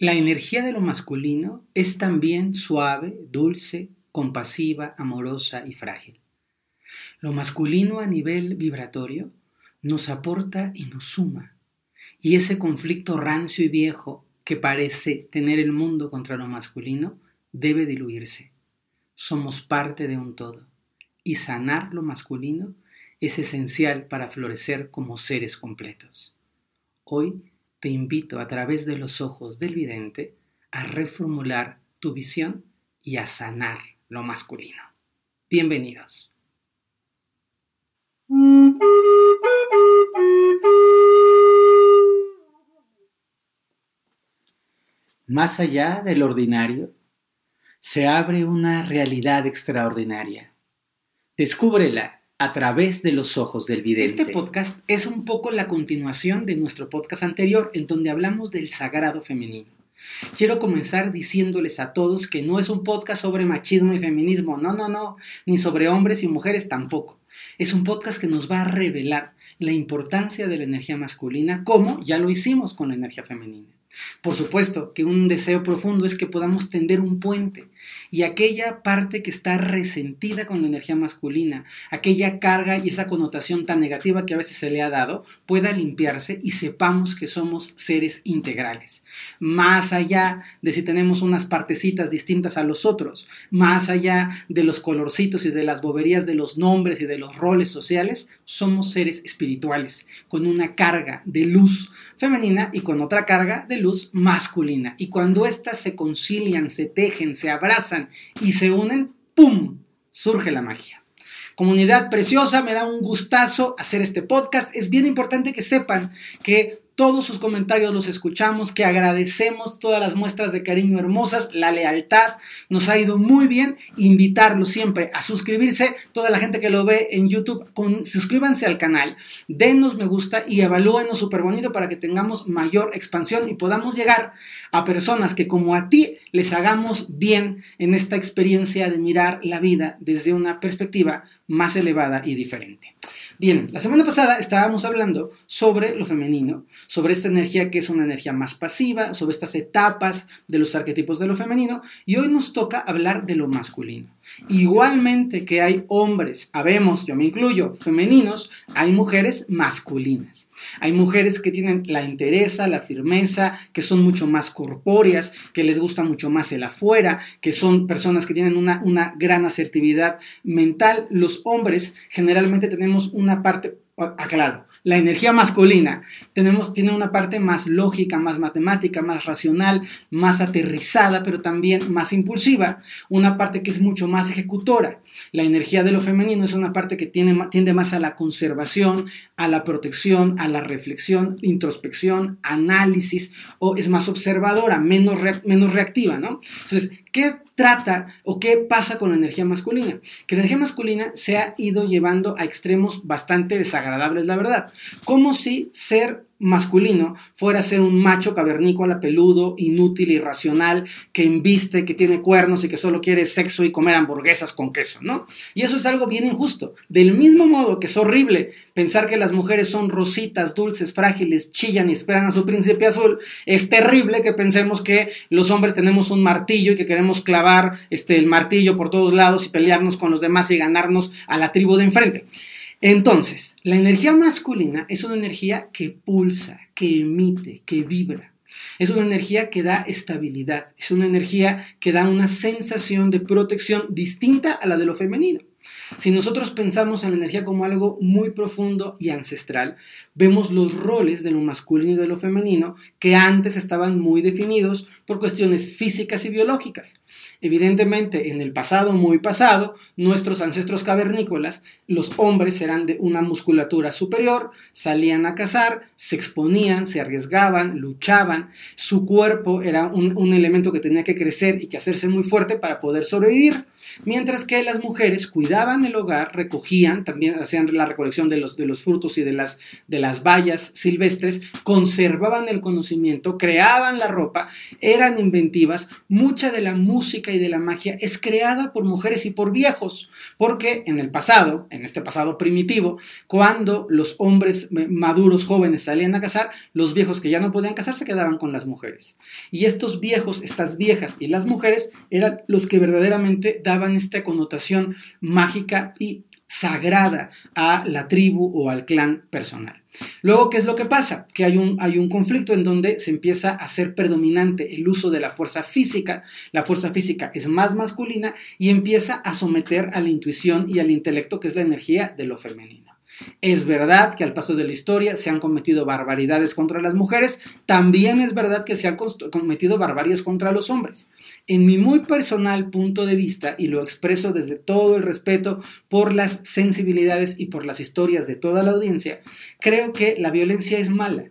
La energía de lo masculino es también suave, dulce, compasiva, amorosa y frágil. Lo masculino a nivel vibratorio nos aporta y nos suma. Y ese conflicto rancio y viejo que parece tener el mundo contra lo masculino debe diluirse. Somos parte de un todo. Y sanar lo masculino es esencial para florecer como seres completos. Hoy te invito a través de los ojos del vidente a reformular tu visión y a sanar lo masculino. Bienvenidos. Más allá del ordinario, se abre una realidad extraordinaria. Descúbrela a través de los ojos del vidente. Este podcast es un poco la continuación de nuestro podcast anterior, en donde hablamos del sagrado femenino. Quiero comenzar diciéndoles a todos que no es un podcast sobre machismo y feminismo, no, no, no, ni sobre hombres y mujeres tampoco. Es un podcast que nos va a revelar la importancia de la energía masculina, como ya lo hicimos con la energía femenina. Por supuesto que un deseo profundo es que podamos tender un puente y aquella parte que está resentida con la energía masculina, aquella carga y esa connotación tan negativa que a veces se le ha dado, pueda limpiarse y sepamos que somos seres integrales. Más allá de si tenemos unas partecitas distintas a los otros, más allá de los colorcitos y de las boberías de los nombres y de los roles sociales, somos seres espirituales, con una carga de luz femenina y con otra carga de luz masculina. Y cuando éstas se concilian, se tejen, se abrazan y se unen, ¡pum! surge la magia. Comunidad preciosa, me da un gustazo hacer este podcast. Es bien importante que sepan que todos sus comentarios los escuchamos, que agradecemos todas las muestras de cariño hermosas, la lealtad, nos ha ido muy bien. Invitarlos siempre a suscribirse, toda la gente que lo ve en YouTube, suscríbanse al canal, denos me gusta y evalúenos súper bonito para que tengamos mayor expansión y podamos llegar a personas que como a ti les hagamos bien en esta experiencia de mirar la vida desde una perspectiva más elevada y diferente. Bien, la semana pasada estábamos hablando sobre lo femenino, sobre esta energía que es una energía más pasiva, sobre estas etapas de los arquetipos de lo femenino, y hoy nos toca hablar de lo masculino. Igualmente que hay hombres, habemos, yo me incluyo, femeninos, hay mujeres masculinas. Hay mujeres que tienen la entereza, la firmeza, que son mucho más corpóreas, que les gusta mucho más el afuera, que son personas que tienen una, una gran asertividad mental. Los hombres generalmente tenemos una parte, aclaro, la energía masculina tenemos, tiene una parte más lógica, más matemática, más racional, más aterrizada, pero también más impulsiva, una parte que es mucho más ejecutora. La energía de lo femenino es una parte que tiene, tiende más a la conservación, a la protección, a la reflexión, introspección, análisis, o es más observadora, menos, menos reactiva, ¿no? Entonces, ¿qué trata o qué pasa con la energía masculina? Que la energía masculina se ha ido llevando a extremos bastante desagradables, la verdad. Como si ser masculino fuera ser un macho cavernícola, peludo, inútil, irracional, que embiste, que tiene cuernos y que solo quiere sexo y comer hamburguesas con queso, ¿no? Y eso es algo bien injusto. Del mismo modo que es horrible pensar que las mujeres son rositas, dulces, frágiles, chillan y esperan a su príncipe azul, es terrible que pensemos que los hombres tenemos un martillo y que queremos clavar este, el martillo por todos lados y pelearnos con los demás y ganarnos a la tribu de enfrente. Entonces, la energía masculina es una energía que pulsa, que emite, que vibra. Es una energía que da estabilidad, es una energía que da una sensación de protección distinta a la de lo femenino. Si nosotros pensamos en la energía como algo muy profundo y ancestral, vemos los roles de lo masculino y de lo femenino que antes estaban muy definidos por cuestiones físicas y biológicas. Evidentemente, en el pasado muy pasado, nuestros ancestros cavernícolas, los hombres eran de una musculatura superior, salían a cazar, se exponían, se arriesgaban, luchaban, su cuerpo era un, elemento que tenía que crecer y que hacerse muy fuerte para poder sobrevivir, mientras que las mujeres cuidaban cuidaban el hogar, recogían, también hacían la recolección de los, de los frutos y de las, de las bayas silvestres, conservaban el conocimiento, creaban la ropa, eran inventivas. Mucha de la música y de la magia es creada por mujeres y por viejos, porque en el pasado, en este pasado primitivo, cuando los hombres maduros jóvenes salían a casar, los viejos que ya no podían casar se quedaban con las mujeres. Y estos viejos, estas viejas y las mujeres eran los que verdaderamente daban esta connotación mágica y sagrada a la tribu o al clan personal. Luego, ¿qué es lo que pasa? Que hay un, hay un conflicto en donde se empieza a hacer predominante el uso de la fuerza física, la fuerza física es más masculina y empieza a someter a la intuición y al intelecto, que es la energía de lo femenino. Es verdad que al paso de la historia se han cometido barbaridades contra las mujeres, también es verdad que se han cometido barbaridades contra los hombres. En mi muy personal punto de vista, y lo expreso desde todo el respeto por las sensibilidades y por las historias de toda la audiencia, creo que la violencia es mala.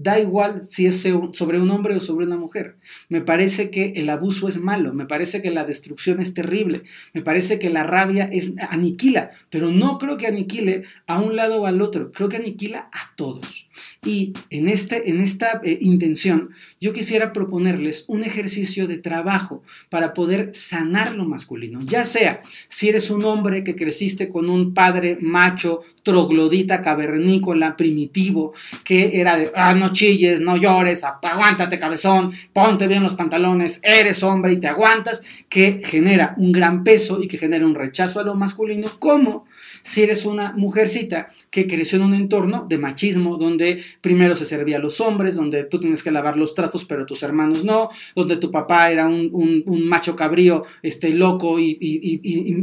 Da igual si es sobre un hombre o sobre una mujer. Me parece que el abuso es malo, me parece que la destrucción es terrible, me parece que la rabia es aniquila, pero no creo que aniquile a un lado o al otro, creo que aniquila a todos. Y en, este, en esta eh, intención, yo quisiera proponerles un ejercicio de trabajo para poder sanar lo masculino, ya sea si eres un hombre que creciste con un padre macho, troglodita, cavernícola, primitivo, que era de, ah, no chilles, no llores, aguántate cabezón, ponte bien los pantalones, eres hombre y te aguantas, que genera un gran peso y que genera un rechazo a lo masculino, como si eres una mujercita que creció en un entorno de machismo, donde primero se servía a los hombres, donde tú tienes que lavar los trastos, pero tus hermanos no, donde tu papá era un, macho cabrío, este, loco y,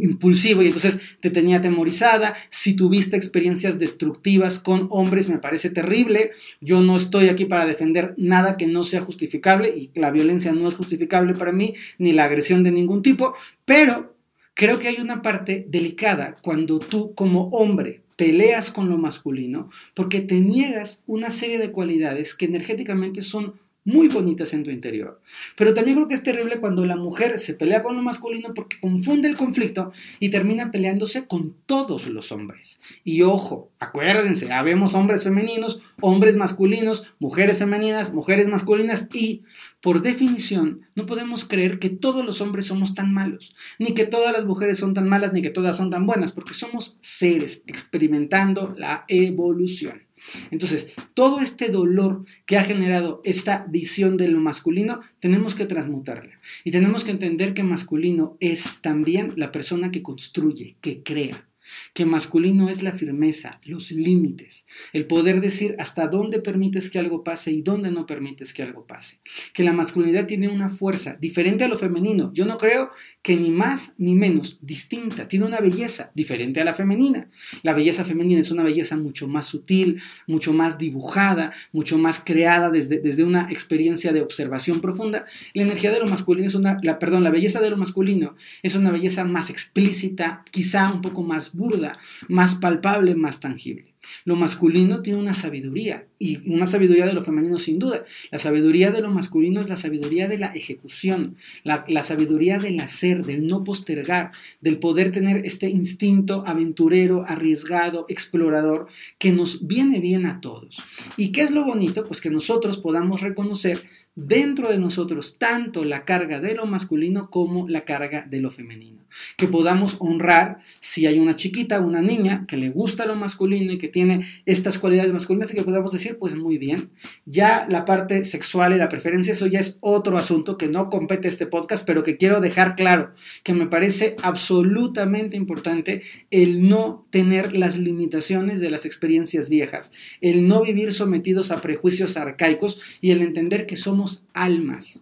impulsivo, y entonces te tenía atemorizada. Si tuviste experiencias destructivas con hombres, me parece terrible. Yo no estoy aquí para defender nada que no sea justificable, y la violencia no es justificable para mí, ni la agresión de ningún tipo, pero Creo que hay una parte delicada cuando tú como hombre peleas con lo masculino porque te niegas una serie de cualidades que energéticamente son muy bonitas en tu interior. Pero también creo que es terrible cuando la mujer se pelea con lo masculino porque confunde el conflicto y termina peleándose con todos los hombres. Y ojo, acuérdense, habemos hombres femeninos, hombres masculinos, mujeres femeninas, mujeres masculinas y, por definición, no podemos creer que todos los hombres somos tan malos, ni que todas las mujeres son tan malas, ni que todas son tan buenas, porque somos seres experimentando la evolución. Entonces, todo este dolor que ha generado esta visión de lo masculino, tenemos que transmutarla. Y tenemos que entender que masculino es también la persona que construye, que crea que masculino es la firmeza, los límites, el poder decir hasta dónde permites que algo pase y dónde no permites que algo pase. Que la masculinidad tiene una fuerza diferente a lo femenino. Yo no creo que ni más ni menos, distinta, tiene una belleza diferente a la femenina. La belleza femenina es una belleza mucho más sutil, mucho más dibujada, mucho más creada desde, desde una experiencia de observación profunda. La energía de lo masculino es una, la, perdón, la belleza de lo masculino es una belleza más explícita, quizá un poco más más palpable, más tangible. Lo masculino tiene una sabiduría y una sabiduría de lo femenino sin duda. La sabiduría de lo masculino es la sabiduría de la ejecución, la, la, sabiduría del hacer, del no postergar, del poder tener este instinto aventurero, arriesgado, explorador, que nos viene bien a todos. ¿Y qué es lo bonito? Pues que nosotros podamos reconocer dentro de nosotros tanto la carga de lo masculino como la carga de lo femenino. Que podamos honrar si hay una chiquita, una niña que le gusta lo masculino y que tiene estas cualidades masculinas y que podamos decir, pues muy bien, ya la parte sexual y la preferencia, eso ya es otro asunto que no compete este podcast, pero que quiero dejar claro, que me parece absolutamente importante el no tener las limitaciones de las experiencias viejas, el no vivir sometidos a prejuicios arcaicos y el entender que somos almas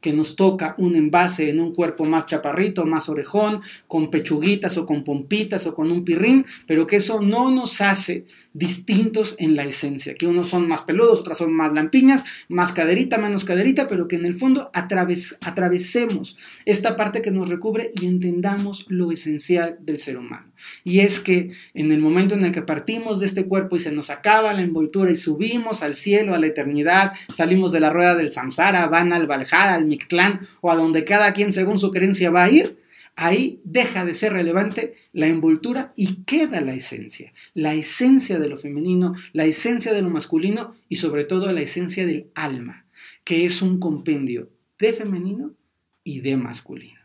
que nos toca un envase en un cuerpo más chaparrito, más orejón, con pechuguitas o con pompitas o con un pirrín, pero que eso no nos hace distintos en la esencia, que unos son más peludos, otras son más lampiñas, más caderita, menos caderita, pero que en el fondo atravesemos esta parte que nos recubre y entendamos lo esencial del ser humano. Y es que en el momento en el que partimos de este cuerpo y se nos acaba la envoltura y subimos al cielo, a la eternidad, salimos de la rueda del samsara, van al Valhalla, al Mictlán o a donde cada quien según su creencia va a ir, ahí deja de ser relevante la envoltura y queda la esencia, la esencia de lo femenino, la esencia de lo masculino y sobre todo la esencia del alma, que es un compendio de femenino y de masculino.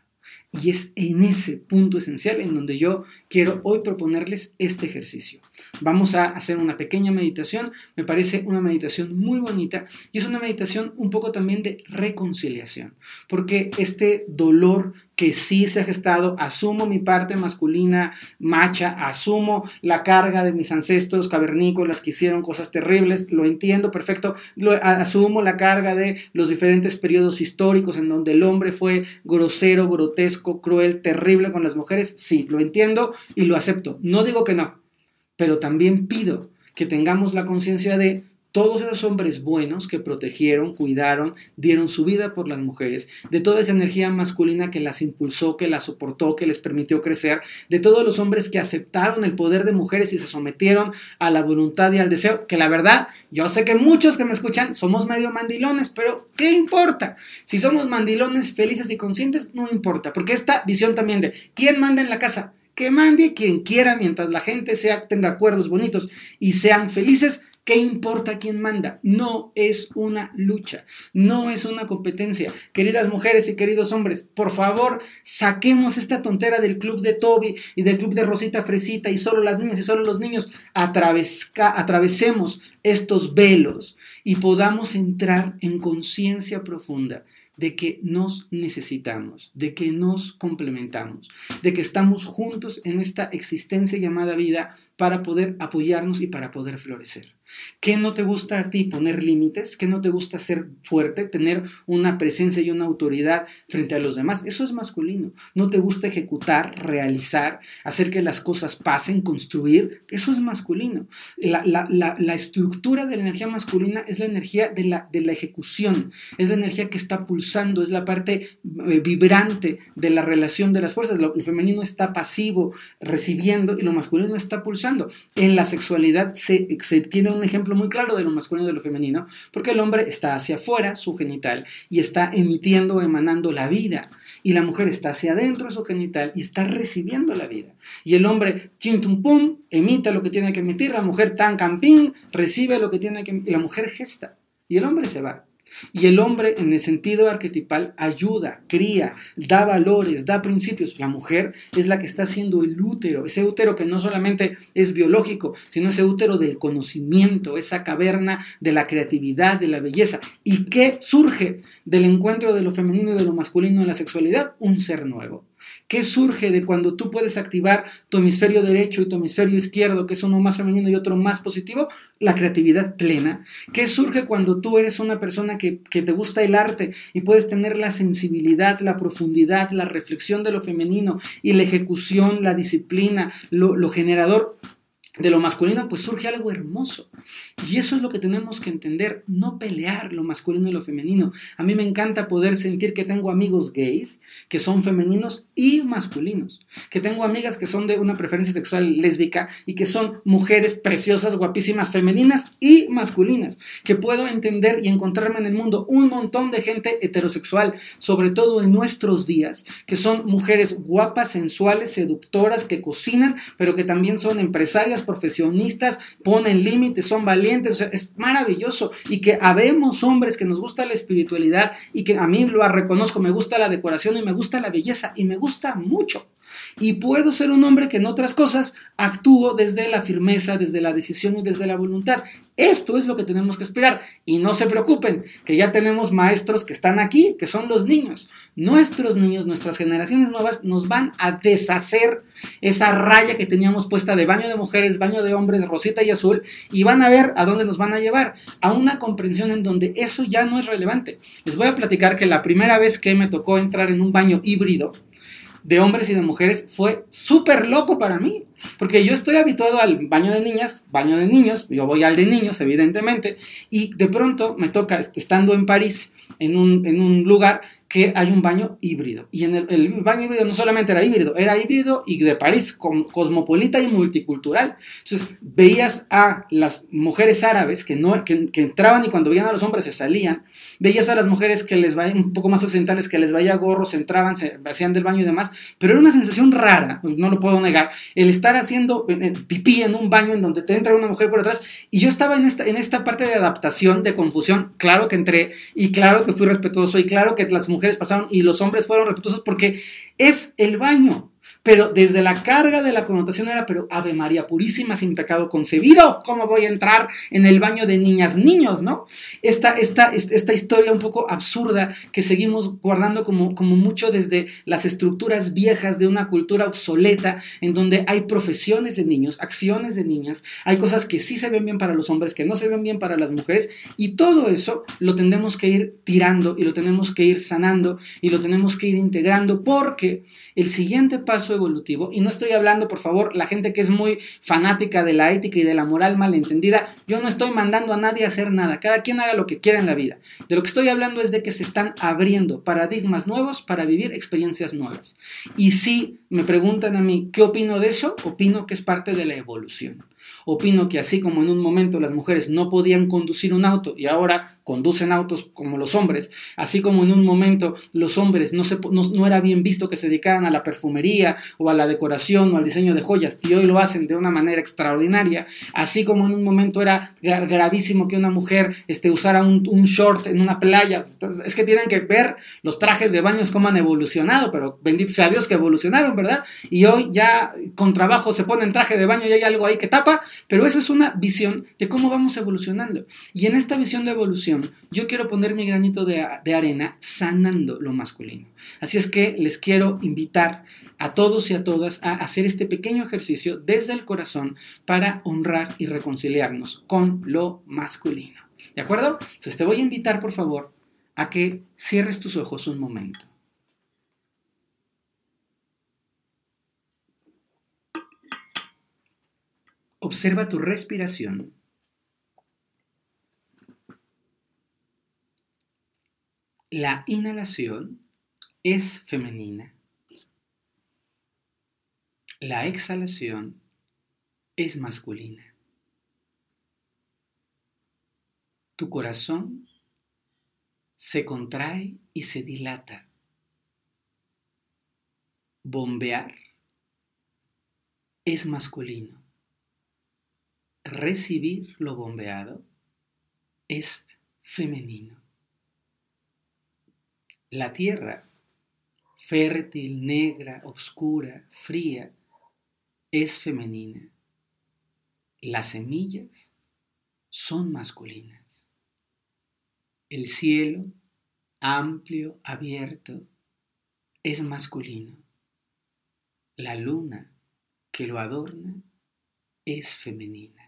Y es en ese punto esencial en donde yo quiero hoy proponerles este ejercicio. Vamos a hacer una pequeña meditación, me parece una meditación muy bonita y es una meditación un poco también de reconciliación, porque este dolor que sí se ha gestado, asumo mi parte masculina macha, asumo la carga de mis ancestros cavernícolas que hicieron cosas terribles, lo entiendo perfecto, lo, asumo la carga de los diferentes periodos históricos en donde el hombre fue grosero, grotesco, cruel, terrible con las mujeres, sí, lo entiendo y lo acepto, no digo que no, pero también pido que tengamos la conciencia de todos esos hombres buenos que protegieron, cuidaron, dieron su vida por las mujeres, de toda esa energía masculina que las impulsó, que las soportó, que les permitió crecer, de todos los hombres que aceptaron el poder de mujeres y se sometieron a la voluntad y al deseo, que la verdad, yo sé que muchos que me escuchan somos medio mandilones, pero ¿qué importa? Si somos mandilones felices y conscientes, no importa, porque esta visión también de ¿quién manda en la casa? Que mande quien quiera mientras la gente sea, tenga acuerdos bonitos y sean felices, ¿Qué importa quién manda? No es una lucha, no es una competencia. Queridas mujeres y queridos hombres, por favor, saquemos esta tontera del club de Toby y del club de Rosita Fresita y solo las niñas y solo los niños. atravesemos estos velos y podamos entrar en conciencia profunda de que nos necesitamos, de que nos complementamos, de que estamos juntos en esta existencia llamada vida para poder apoyarnos y para poder florecer. ¿Qué no te gusta a ti poner límites? ¿Qué no te gusta ser fuerte, tener una presencia y una autoridad frente a los demás? Eso es masculino. ¿No te gusta ejecutar, realizar, hacer que las cosas pasen, construir? Eso es masculino. La, estructura de la energía masculina es la energía de la, de la ejecución, es la energía que está pulsando, es la parte eh, vibrante de la relación de las fuerzas. Lo, femenino está pasivo, recibiendo, y lo masculino está pulsando. En la sexualidad se, tiene un ejemplo muy claro de lo masculino y de lo femenino, porque el hombre está hacia afuera, su genital, y está emitiendo, emanando la vida, y la mujer está hacia adentro, su genital, y está recibiendo la vida. Y el hombre, chintum pum, emite lo que tiene que emitir, la mujer tan campín, recibe lo que tiene que y la mujer gesta, y el hombre se va. Y el hombre, en el sentido arquetipal, ayuda, cría, da valores, da principios. La mujer es la que está haciendo el útero, ese útero que no solamente es biológico, sino ese útero del conocimiento, esa caverna de la creatividad, de la belleza. ¿Y qué surge del encuentro de lo femenino y de lo masculino en la sexualidad? Un ser nuevo. ¿Qué surge de cuando tú puedes activar tu hemisferio derecho y tu hemisferio izquierdo, que es uno más femenino y otro más positivo? La creatividad plena. ¿Qué surge cuando tú eres una persona que, te gusta el arte y puedes tener la sensibilidad, la profundidad, la reflexión de lo femenino y la ejecución, la disciplina, lo, lo generador? De lo masculino, pues surge algo hermoso. Y eso es lo que tenemos que entender, no pelear lo masculino y lo femenino. A mí me encanta poder sentir que tengo amigos gays, que son femeninos y masculinos, que tengo amigas que son de una preferencia sexual lésbica y que son mujeres preciosas, guapísimas, femeninas y masculinas, que puedo entender y encontrarme en el mundo un montón de gente heterosexual, sobre todo en nuestros días, que son mujeres guapas, sensuales, seductoras, que cocinan, pero que también son empresarias, profesionistas, ponen límites, son valientes, es maravilloso. Y que habemos hombres que nos gusta la espiritualidad y que a mí lo reconozco, me gusta la decoración y me gusta la belleza y me gusta mucho. Y puedo ser un hombre que en otras cosas actúo desde la firmeza, desde la decisión y desde la voluntad. Esto es lo que tenemos que esperar. Y no se preocupen, que ya tenemos maestros que están aquí, que son los niños. Nuestros niños, nuestras generaciones nuevas nos van a deshacer esa raya que teníamos puesta de baño de mujeres, baño de hombres, rosita y azul, y van a ver a dónde nos van a llevar, a una comprensión en donde eso ya no es relevante. Les voy a platicar que la primera vez que me tocó entrar en un baño híbrido, de hombres y de mujeres fue súper loco para mí. Porque yo estoy habituado al baño de niñas, baño de niños, yo voy al de niños, evidentemente, y de pronto me toca, estando en París, en un, en un lugar que hay un baño híbrido. Y en el, baño híbrido no solamente era híbrido, era híbrido y de París, cosmopolita y multicultural. Entonces veías a las mujeres árabes que, no, que, entraban y cuando veían a los hombres se salían. Veías a las mujeres que les va un poco más occidentales, que les veía gorros, entraban, se hacían del baño y demás. Pero era una sensación rara, no lo puedo negar, el estar haciendo eh, eh, pipí en un baño en donde te entra una mujer por atrás. Y yo estaba en esta, en esta parte de adaptación, de confusión. Claro que entré y claro que fui respetuoso y claro que las mujeres pasaron y los hombres fueron respetuosos porque es el baño. Pero desde la carga de la connotación era, pero Ave María Purísima sin pecado concebido, ¿cómo voy a entrar en el baño de niñas, niños, no? Esta, esta, esta historia un poco absurda que seguimos guardando como, como mucho desde las estructuras viejas de una cultura obsoleta, en donde hay profesiones de niños, acciones de niñas, hay cosas que sí se ven bien para los hombres, que no se ven bien para las mujeres, y todo eso lo tenemos que ir tirando y lo tenemos que ir sanando y lo tenemos que ir integrando, porque el siguiente paso evolutivo, y no estoy hablando, por favor, la gente que es muy fanática de la ética y de la moral malentendida, yo no estoy mandando a nadie a hacer nada, cada quien haga lo que quiera en la vida. De lo que estoy hablando es de que se están abriendo paradigmas nuevos para vivir experiencias nuevas. Y si me preguntan a mí, ¿qué opino de eso? Opino que es parte de la evolución. Opino que así como en un momento las mujeres no podían conducir un auto y ahora conducen autos como los hombres, así como en un momento los hombres no, se, no, era bien visto que se dedicaran a la perfumería o a la decoración o al diseño de joyas y hoy lo hacen de una manera extraordinaria, así como en un momento era gravísimo que una mujer este, usara un, short en una playa, es que tienen que ver los trajes de baños cómo han evolucionado, pero bendito sea Dios que evolucionaron, ¿verdad? Y hoy ya con trabajo se pone en traje de baño y hay algo ahí que tapa, pero eso es una visión de cómo vamos evolucionando. Y en esta visión de evolución, yo quiero poner mi granito de, de arena sanando lo masculino. Así es que les quiero invitar a todos y a todas a hacer este pequeño ejercicio desde el corazón para honrar y reconciliarnos con lo masculino. ¿De acuerdo? Entonces te voy a invitar, por favor, a que cierres tus ojos un momento. Observa tu respiración. La inhalación es femenina. La exhalación es masculina. Tu corazón se contrae y se dilata. Bombear es masculino recibir lo bombeado es femenino. La tierra, fértil, negra, oscura, fría, es femenina. Las semillas son masculinas. El cielo, amplio, abierto, es masculino. La luna que lo adorna es femenina.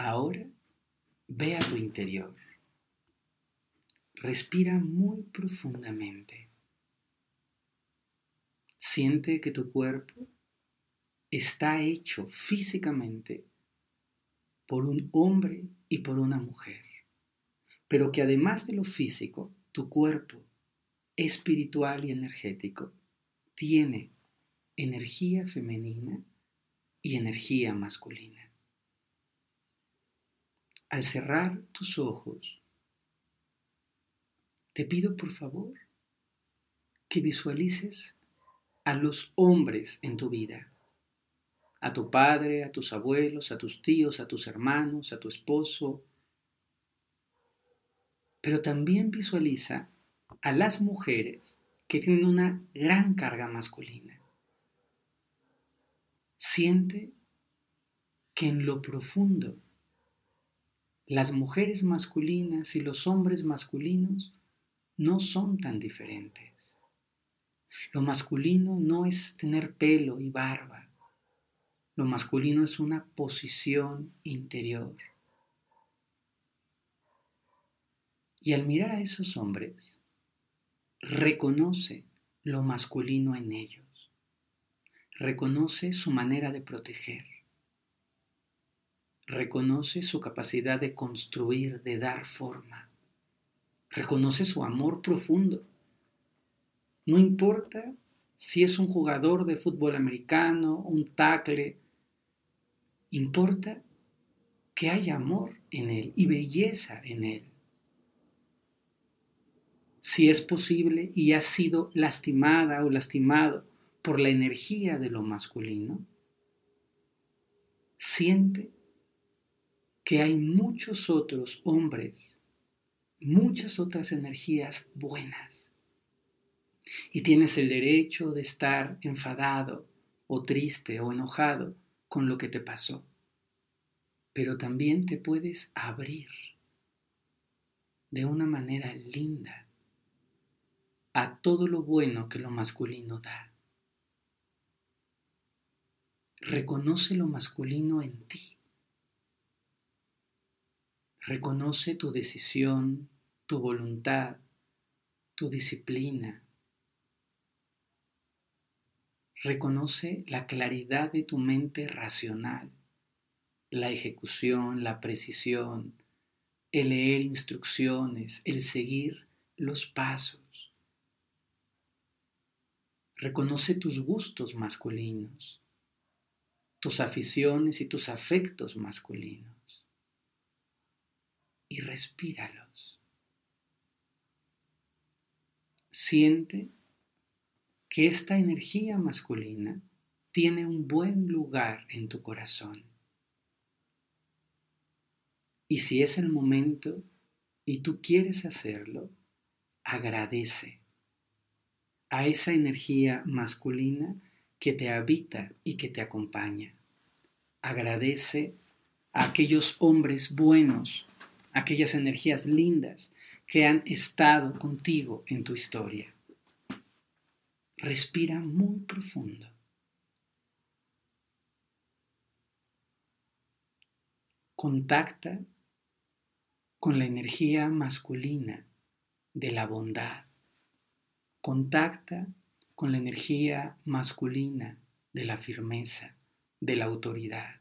Ahora ve a tu interior. Respira muy profundamente. Siente que tu cuerpo está hecho físicamente por un hombre y por una mujer, pero que además de lo físico, tu cuerpo espiritual y energético tiene energía femenina y energía masculina al cerrar tus ojos, te pido por favor que visualices a los hombres en tu vida, a tu padre, a tus abuelos, a tus tíos, a tus hermanos, a tu esposo, pero también visualiza a las mujeres que tienen una gran carga masculina. Siente que en lo profundo las mujeres masculinas y los hombres masculinos no son tan diferentes. Lo masculino no es tener pelo y barba. Lo masculino es una posición interior. Y al mirar a esos hombres, reconoce lo masculino en ellos. Reconoce su manera de proteger reconoce su capacidad de construir, de dar forma. Reconoce su amor profundo. No importa si es un jugador de fútbol americano, un tackle, importa que haya amor en él y belleza en él. Si es posible y ha sido lastimada o lastimado por la energía de lo masculino, siente que hay muchos otros hombres, muchas otras energías buenas. Y tienes el derecho de estar enfadado o triste o enojado con lo que te pasó. Pero también te puedes abrir de una manera linda a todo lo bueno que lo masculino da. Reconoce lo masculino en ti. Reconoce tu decisión, tu voluntad, tu disciplina. Reconoce la claridad de tu mente racional, la ejecución, la precisión, el leer instrucciones, el seguir los pasos. Reconoce tus gustos masculinos, tus aficiones y tus afectos masculinos y respíralos. Siente que esta energía masculina tiene un buen lugar en tu corazón. Y si es el momento y tú quieres hacerlo, agradece a esa energía masculina que te habita y que te acompaña. Agradece a aquellos hombres buenos aquellas energías lindas que han estado contigo en tu historia. Respira muy profundo. Contacta con la energía masculina de la bondad. Contacta con la energía masculina de la firmeza, de la autoridad,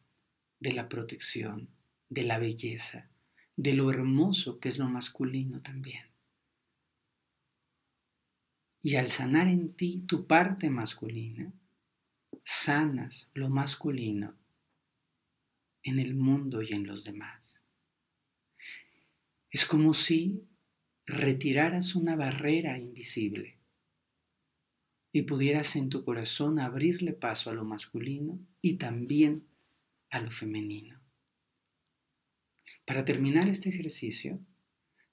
de la protección, de la belleza de lo hermoso que es lo masculino también. Y al sanar en ti tu parte masculina, sanas lo masculino en el mundo y en los demás. Es como si retiraras una barrera invisible y pudieras en tu corazón abrirle paso a lo masculino y también a lo femenino. Para terminar este ejercicio,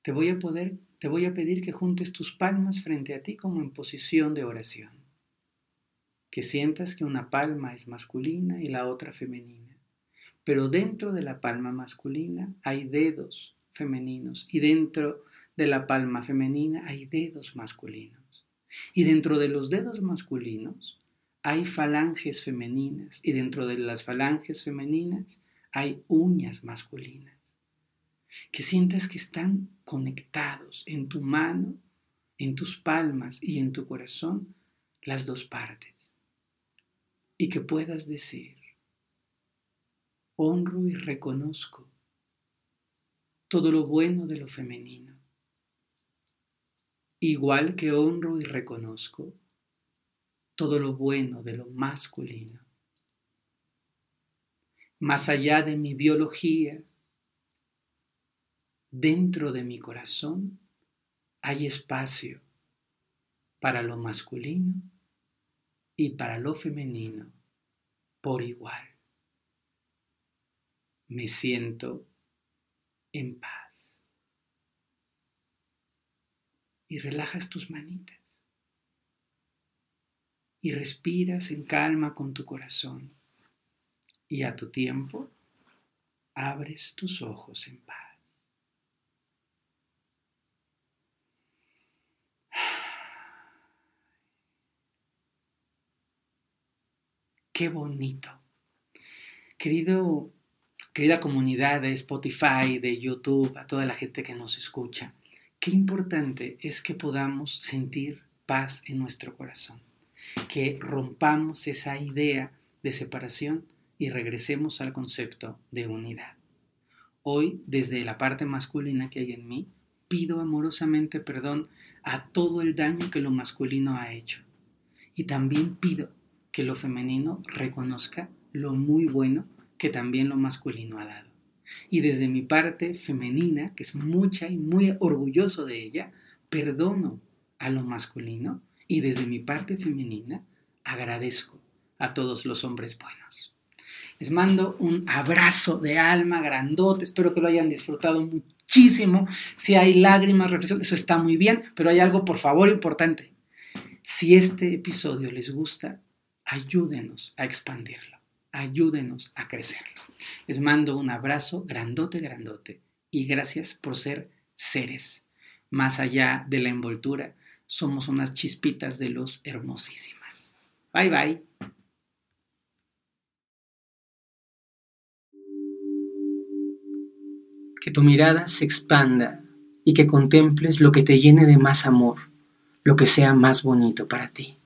te voy a poder te voy a pedir que juntes tus palmas frente a ti como en posición de oración. Que sientas que una palma es masculina y la otra femenina. Pero dentro de la palma masculina hay dedos femeninos y dentro de la palma femenina hay dedos masculinos. Y dentro de los dedos masculinos hay falanges femeninas y dentro de las falanges femeninas hay uñas masculinas que sientas que están conectados en tu mano, en tus palmas y en tu corazón las dos partes. Y que puedas decir, honro y reconozco todo lo bueno de lo femenino, igual que honro y reconozco todo lo bueno de lo masculino. Más allá de mi biología, dentro de mi corazón hay espacio para lo masculino y para lo femenino por igual. Me siento en paz. Y relajas tus manitas. Y respiras en calma con tu corazón. Y a tu tiempo abres tus ojos en paz. Qué bonito. Querido, querida comunidad de Spotify, de YouTube, a toda la gente que nos escucha, qué importante es que podamos sentir paz en nuestro corazón, que rompamos esa idea de separación y regresemos al concepto de unidad. Hoy, desde la parte masculina que hay en mí, pido amorosamente perdón a todo el daño que lo masculino ha hecho. Y también pido que lo femenino reconozca lo muy bueno que también lo masculino ha dado. Y desde mi parte femenina, que es mucha y muy orgulloso de ella, perdono a lo masculino y desde mi parte femenina agradezco a todos los hombres buenos. Les mando un abrazo de alma grandote, espero que lo hayan disfrutado muchísimo. Si hay lágrimas, reflexión, eso está muy bien, pero hay algo por favor importante. Si este episodio les gusta, ayúdenos a expandirlo, ayúdenos a crecerlo. Les mando un abrazo grandote, grandote y gracias por ser seres. Más allá de la envoltura, somos unas chispitas de luz hermosísimas. Bye bye. Que tu mirada se expanda y que contemples lo que te llene de más amor, lo que sea más bonito para ti.